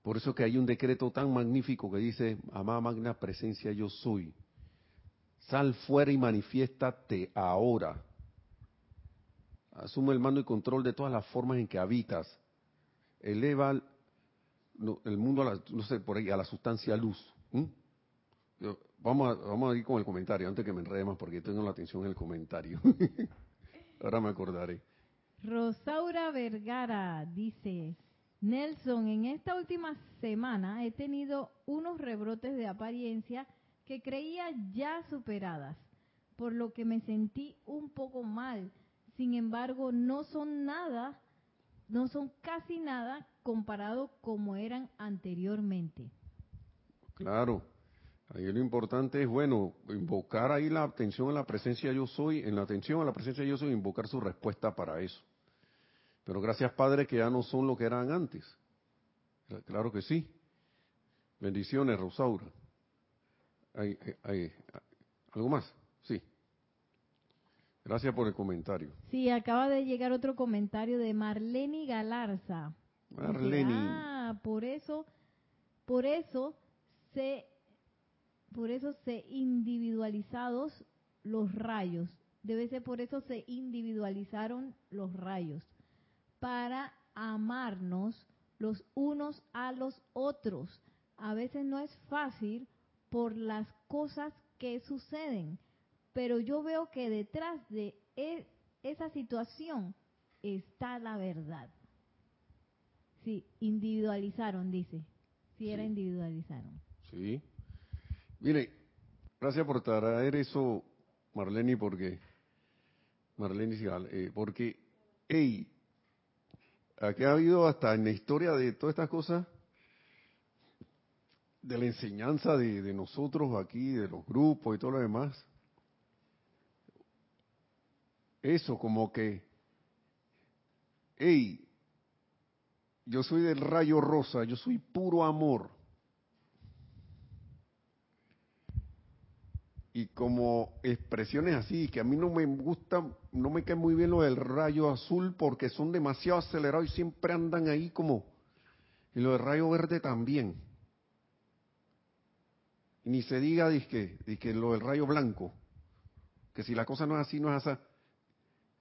Por eso que hay un decreto tan magnífico que dice, amada magna presencia yo soy. Sal fuera y manifiéstate ahora. Asume el mando y control de todas las formas en que habitas. Eleva el mundo a la, no sé, por ahí, a la sustancia luz. vamos, a, vamos a ir con el comentario antes que me enrede más porque tengo la atención en el comentario. Ahora me acordaré. Rosaura Vergara dice, Nelson, en esta última semana he tenido unos rebrotes de apariencia que creía ya superadas, por lo que me sentí un poco mal. Sin embargo, no son nada, no son casi nada comparado como eran anteriormente. Claro, ahí lo importante es, bueno, invocar ahí la atención a la presencia yo soy, en la atención a la presencia yo soy, invocar su respuesta para eso. Pero gracias Padre que ya no son lo que eran antes. Claro que sí. Bendiciones, Rosaura. Hay, hay, ¿Algo más? Gracias por el comentario. Sí, acaba de llegar otro comentario de Marleni Galarza. Marleni. ah, por eso, por eso se, por eso se individualizados los rayos. Debe ser por eso se individualizaron los rayos para amarnos los unos a los otros. A veces no es fácil por las cosas que suceden, pero yo veo que detrás de e, esa situación está la verdad. Sí, individualizaron, dice. Sí, era individualizaron. Sí. Mire, gracias por traer eso, Marlene, porque Marlene, eh, porque, hey, Aquí ha habido hasta en la historia de todas estas cosas, de la enseñanza de, nosotros aquí, de los grupos y todo lo demás. Eso como que, hey, yo soy del rayo rosa, yo soy puro amor. y como expresiones así, que a mí no me gusta, no me cae muy bien lo del rayo azul porque son demasiado acelerados y siempre andan ahí como, y lo del rayo verde también. Y ni se diga que, que lo del rayo blanco, que si la cosa no es así, no es así,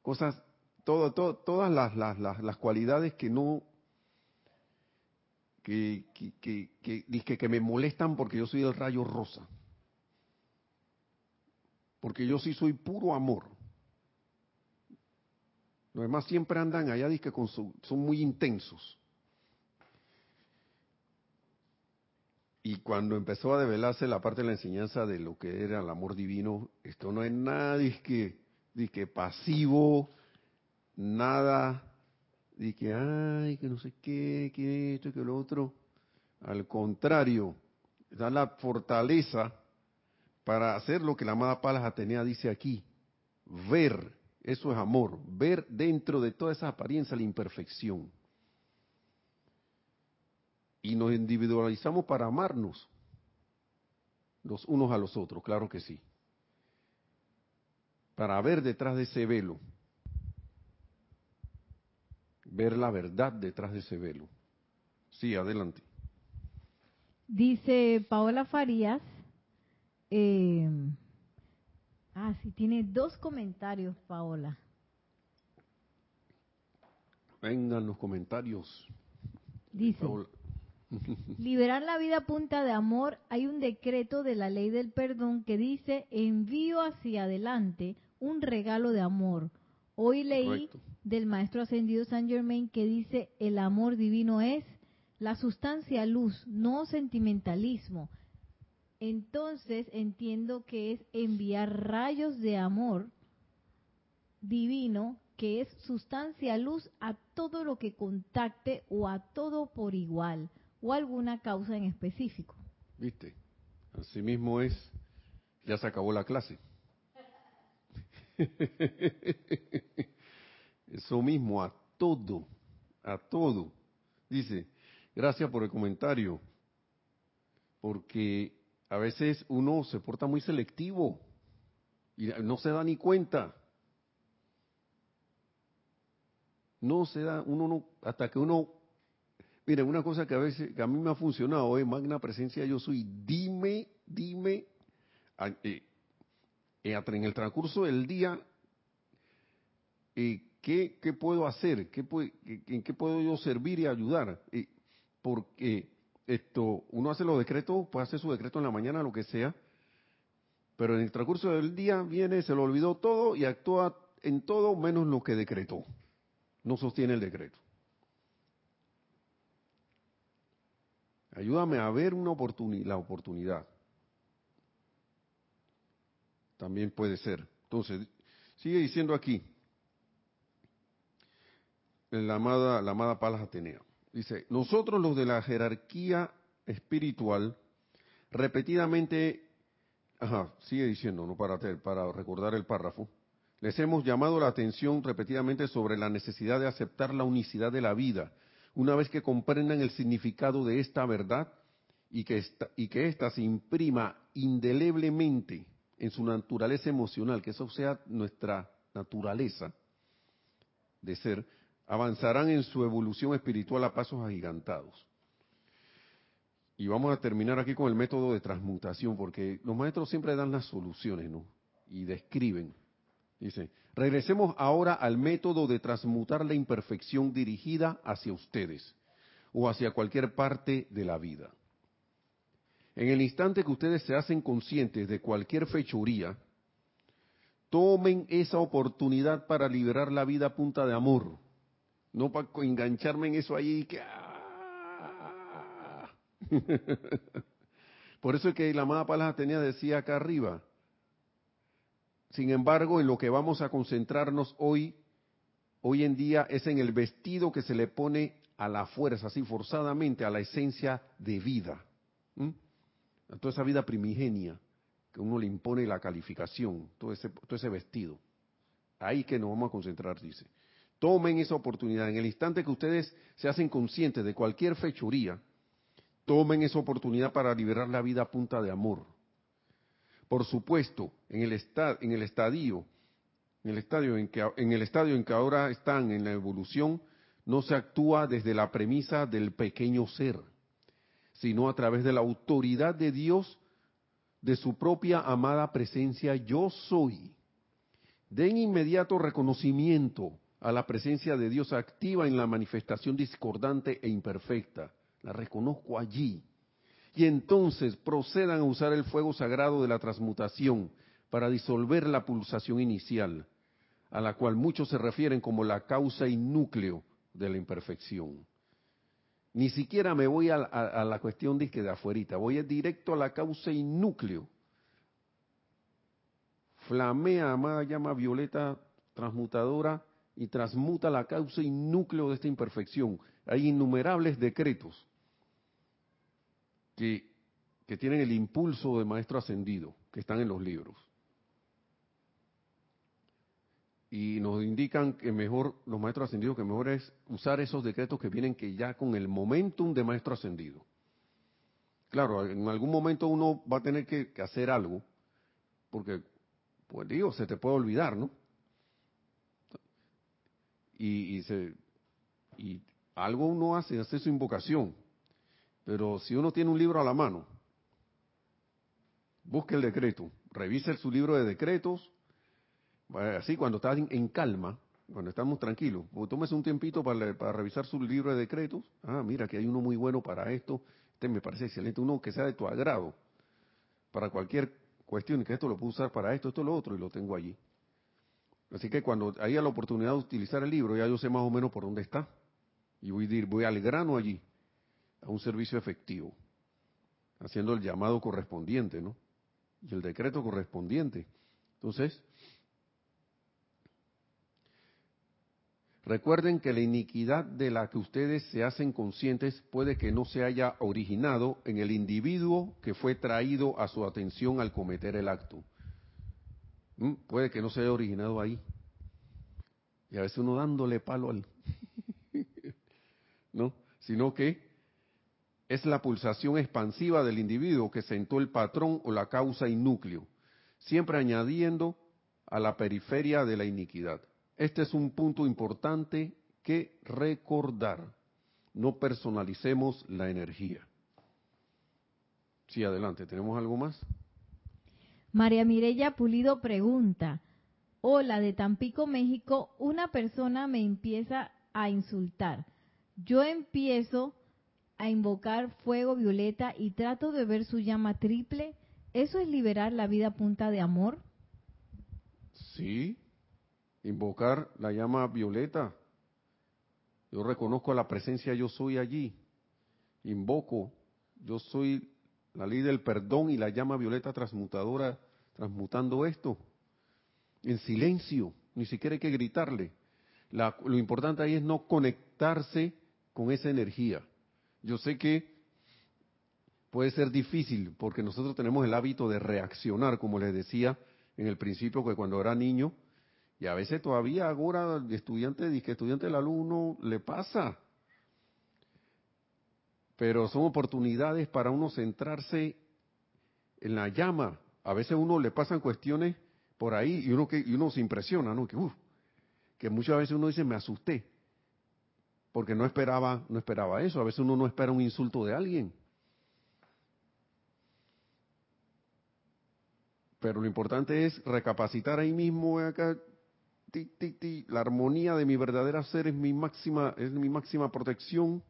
cosas, todo, todas las, las, las, cualidades que no, que, que, que, que, me molestan porque yo soy del rayo rosa porque yo sí soy puro amor. Los demás siempre andan allá que son muy intensos. Y cuando empezó a develarse la parte de la enseñanza de lo que era el amor divino, esto no es nada que, que pasivo, nada de que, ay, que no sé qué, que esto, que lo otro. Al contrario, da la fortaleza para hacer lo que la amada Palas Atenea dice aquí, ver, eso es amor, ver dentro de toda esa apariencia la imperfección. Y nos individualizamos para amarnos los unos a los otros, claro que sí. Para ver detrás de ese velo, ver la verdad detrás de ese velo. Sí, adelante. Dice Paola Farías, eh, ah, sí, tiene dos comentarios, Paola. Vengan los comentarios. Dice, liberar la vida a punta de amor, hay un decreto de la ley del perdón que dice, envío hacia adelante un regalo de amor. Hoy leí del maestro ascendido San Germain que dice, el amor divino es la sustancia luz, no sentimentalismo, entonces entiendo que es enviar rayos de amor divino, que es sustancia luz a todo lo que contacte o a todo por igual, o alguna causa en específico. ¿Viste? Así mismo es, ya se acabó la clase. Eso mismo, a todo, a todo. Dice, gracias por el comentario, porque a veces uno se porta muy selectivo y no se da ni cuenta. No se da, uno no, hasta que uno, mire, una cosa que a veces, que a mí me ha funcionado, es magna presencia yo soy, dime, dime, eh, eh, en el transcurso del día, eh, ¿qué, ¿qué, puedo hacer? ¿Qué, ¿En qué puedo yo servir y ayudar? porque esto, uno hace los decretos, puede hacer su decreto en la mañana, lo que sea, Pero en el transcurso del día viene, se lo olvidó todo y actúa en todo menos lo que decretó. No sostiene el decreto. Ayúdame a ver una la oportunidad. También puede ser. Entonces, sigue diciendo aquí, la amada, la amada Palas Atenea. Dice, nosotros los de la jerarquía espiritual, repetidamente, ajá, sigue diciendo, no para, para recordar el párrafo, les hemos llamado la atención repetidamente sobre la necesidad de aceptar la unicidad de la vida, una vez que comprendan el significado de esta verdad y que esta, y que ésta se imprima indeleblemente en su naturaleza emocional, que eso sea nuestra naturaleza de ser, avanzarán en su evolución espiritual a pasos agigantados. Y vamos a terminar aquí con el método de transmutación, porque los maestros siempre dan las soluciones, ¿no? Y describen. Dice, regresemos ahora al método de transmutar la imperfección dirigida hacia ustedes o hacia cualquier parte de la vida. En el instante que ustedes se hacen conscientes de cualquier fechoría, tomen esa oportunidad para liberar la vida a punta de amor. No para engancharme en eso ahí que... ¡ah! Por eso es que la amada Palas tenía decía acá arriba, sin embargo, en lo que vamos a concentrarnos hoy, hoy en día, es en el vestido que se le pone a la fuerza, así forzadamente, a la esencia de vida. A toda esa vida primigenia, que uno le impone la calificación, todo ese, todo ese vestido. Ahí que nos vamos a concentrar, dice. Tomen esa oportunidad. En el instante que ustedes se hacen conscientes de cualquier fechuría, tomen esa oportunidad para liberar la vida a punta de amor por supuesto, en el, en el estadio, en el estadio en que en el estadio en que ahora están en la evolución, no se actúa desde la premisa del pequeño ser, sino a través de la autoridad de Dios, de su propia amada presencia yo soy. Den inmediato reconocimiento a la presencia de Dios activa en la manifestación discordante e imperfecta. La reconozco allí y entonces procedan a usar el fuego sagrado de la transmutación para disolver la pulsación inicial, a la cual muchos se refieren como la causa y núcleo de la imperfección. Ni siquiera me voy a, la cuestión de, de afuerita, voy directo a la causa y núcleo. Flamea, amada llama violeta transmutadora, y transmuta la causa y núcleo de esta imperfección. Hay innumerables decretos que, tienen el impulso de maestro ascendido, que están en los libros. Y nos indican que mejor, los maestros ascendidos, que mejor es usar esos decretos que vienen que ya con el momentum de maestro ascendido. Claro, en algún momento uno va a tener que, hacer algo, porque, pues digo, se te puede olvidar, ¿no? Y, se, y algo uno hace, hace su invocación, pero si uno tiene un libro a la mano, busque el decreto, revise su libro de decretos, así cuando está en calma, cuando estamos tranquilos, tómese un tiempito para, para, revisar su libro de decretos. Ah, mira que hay uno muy bueno para esto, este me parece excelente, uno que sea de tu agrado, para cualquier cuestión, que esto lo puedo usar para esto, esto, lo otro, y lo tengo allí. Así que cuando haya la oportunidad de utilizar el libro, ya yo sé más o menos por dónde está. Y voy a ir, voy al grano allí a un servicio efectivo, haciendo el llamado correspondiente, ¿no? Y el decreto correspondiente. Entonces, recuerden que la iniquidad de la que ustedes se hacen conscientes puede que no se haya originado en el individuo que fue traído a su atención al cometer el acto. ¿Mm? Puede que no se haya originado ahí. Y a veces uno dándole palo al... ¿No? Sino que es la pulsación expansiva del individuo que sentó el patrón o la causa y núcleo, siempre añadiendo a la periferia de la iniquidad. Este es un punto importante que recordar. No personalicemos la energía. Sí, adelante. ¿Tenemos algo más? María Mirella Pulido pregunta, hola, de Tampico, México, una persona me empieza a insultar. Yo empiezo a invocar fuego violeta y trato de ver su llama triple ¿eso es liberar la vida punta de amor? Sí, invocar la llama violeta. Yo reconozco la presencia, yo soy allí. Invoco, yo soy la ley del perdón y la llama violeta transmutadora, transmutando esto. En silencio, ni siquiera hay que gritarle. lo importante ahí es no conectarse con esa energía. Yo sé que puede ser difícil porque nosotros tenemos el hábito de reaccionar, como les decía en el principio, que cuando era niño, y a veces todavía ahora estudiante, que estudiante del alumno le pasa. Pero son oportunidades para uno centrarse en la llama. A veces uno le pasan cuestiones por ahí y uno que y uno se impresiona, ¿no? Que que muchas veces uno dice me asusté porque no esperaba no esperaba eso. A veces uno no espera un insulto de alguien. Pero lo importante es recapacitar ahí mismo acá la armonía de mi verdadera ser es mi máxima, es mi máxima protección.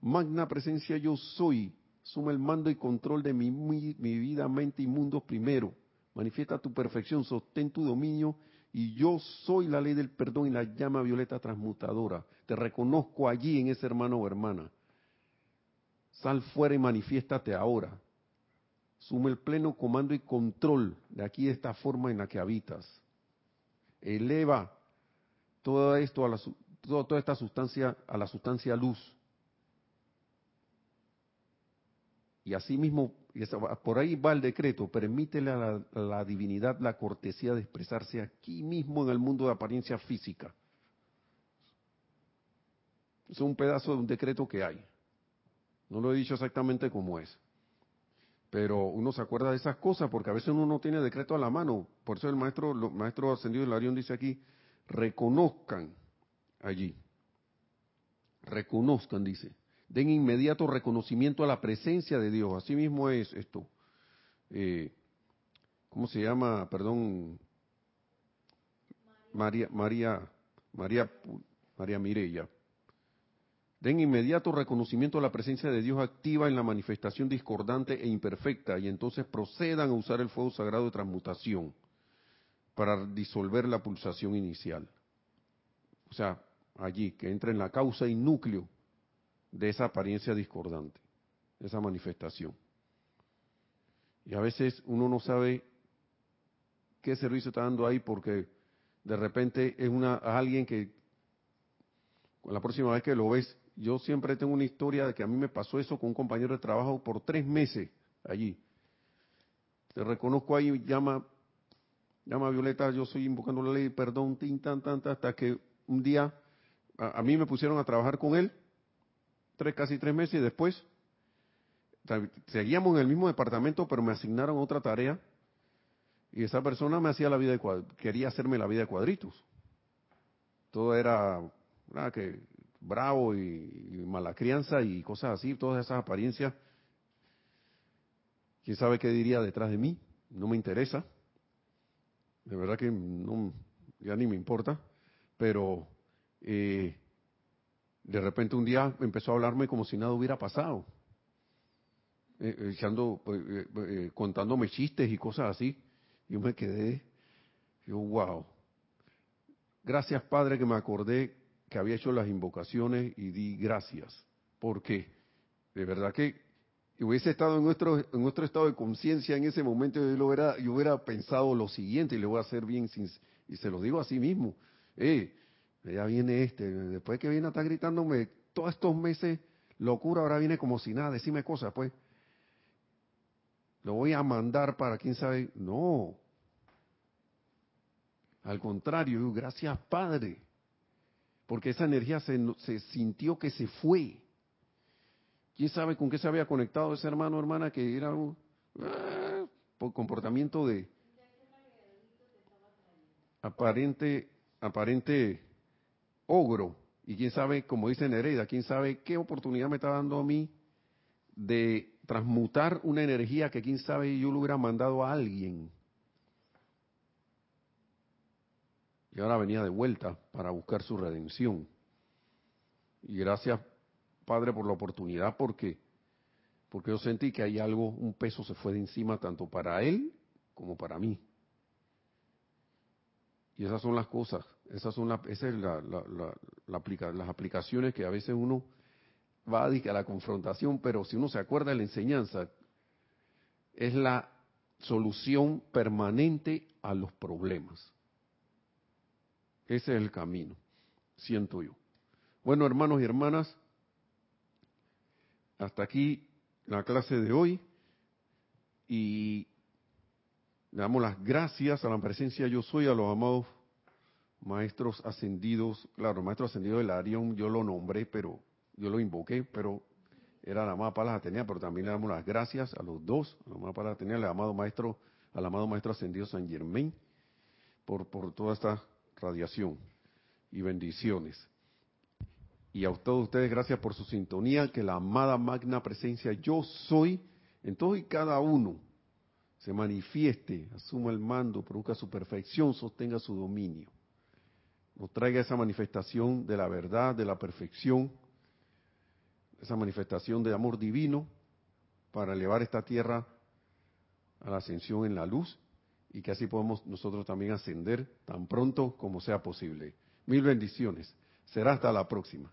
Magna presencia yo soy. Suma el mando y control de mi, mi, vida, mente y mundo primero. Manifiesta tu perfección, sostén tu dominio y yo soy la ley del perdón y la llama violeta transmutadora. Te reconozco allí en ese hermano o hermana. Sal fuera y manifiéstate ahora. Suma el pleno comando y control de aquí de esta forma en la que habitas eleva todo esto a la, toda esta sustancia a la sustancia luz. Y asimismo, por ahí va el decreto, permítele a la, divinidad la cortesía de expresarse aquí mismo en el mundo de apariencia física. Es un pedazo de un decreto que hay. No lo he dicho exactamente como es. Pero uno se acuerda de esas cosas porque a veces uno no tiene decreto a la mano. Por eso el maestro, el maestro ascendido del Arión dice aquí, reconozcan allí. Reconozcan, dice. Den inmediato reconocimiento a la presencia de Dios. Así mismo es esto. Eh, ¿Cómo se llama? Perdón. María, María, María, María Mireya Den inmediato reconocimiento a la presencia de Dios activa en la manifestación discordante e imperfecta y entonces procedan a usar el fuego sagrado de transmutación para disolver la pulsación inicial. O sea, allí, que entra en la causa y núcleo de esa apariencia discordante, de esa manifestación. Y a veces uno no sabe qué servicio está dando ahí porque de repente es una, alguien que la próxima vez que lo ves yo siempre tengo una historia de que a mí me pasó eso con un compañero de trabajo por tres meses allí. Te reconozco ahí, llama, llama Violeta, yo estoy invocando la ley, perdón, tin, tan, tan, hasta que un día a, mí me pusieron a trabajar con él, tres, casi tres meses, y después seguíamos en el mismo departamento, pero me asignaron otra tarea, y esa persona me hacía la vida de quería hacerme la vida de cuadritos. Todo era, nada, que bravo y, mala crianza y cosas así, todas esas apariencias. ¿Quién sabe qué diría detrás de mí? No me interesa. De verdad que no, ya ni me importa. Pero eh, de repente un día empezó a hablarme como si nada hubiera pasado. Eh, echando, eh, contándome chistes y cosas así. Yo me quedé, yo, wow. Gracias, Padre, que me acordé que había hecho las invocaciones y di gracias, porque de verdad que hubiese estado en nuestro, en nuestro estado de conciencia en ese momento, yo, hubiera, yo hubiera pensado lo siguiente, y le voy a hacer bien, y se lo digo a sí mismo, eh, ya viene este, después que viene a estar gritándome todos estos meses, locura, ahora viene como si nada, decime cosas, pues, lo voy a mandar para quién sabe, no, al contrario, gracias Padre, porque esa energía se, sintió que se fue. ¿Quién sabe con qué se había conectado ese hermano o hermana que era un ah, por comportamiento de aparente, aparente ogro? Y quién sabe, como dice Nereida, quién sabe qué oportunidad me está dando a mí de transmutar una energía que quién sabe yo lo hubiera mandado a alguien y ahora venía de vuelta para buscar su redención. Y gracias, Padre, por la oportunidad, porque porque yo sentí que hay algo, un peso se fue de encima tanto para él como para mí. Y esas son las cosas, esas son la, esa es la, las aplicaciones que a veces uno va a, a la confrontación, pero si uno se acuerda de la enseñanza, es la solución permanente a los problemas. Ese es el camino, siento yo. Bueno, hermanos y hermanas, hasta aquí la clase de hoy y le damos las gracias a la presencia yo soy, a los amados maestros ascendidos, claro, maestro ascendido del Arión yo lo nombré, pero yo lo invoqué, pero era la amada Palas Atenea, pero también le damos las gracias a los dos, a la amada Palas Atenea, al amado maestro, al amado maestro ascendido San Germain, por, por toda esta radiación y bendiciones. Y a todos ustedes, gracias por su sintonía, que la amada magna presencia yo soy en todos y cada uno se manifieste, asuma el mando, produzca su perfección, sostenga su dominio. Nos traiga esa manifestación de la verdad, de la perfección, esa manifestación de amor divino para elevar esta tierra a la ascensión en la luz y que así podamos nosotros también ascender tan pronto como sea posible. Mil bendiciones. Será hasta la próxima.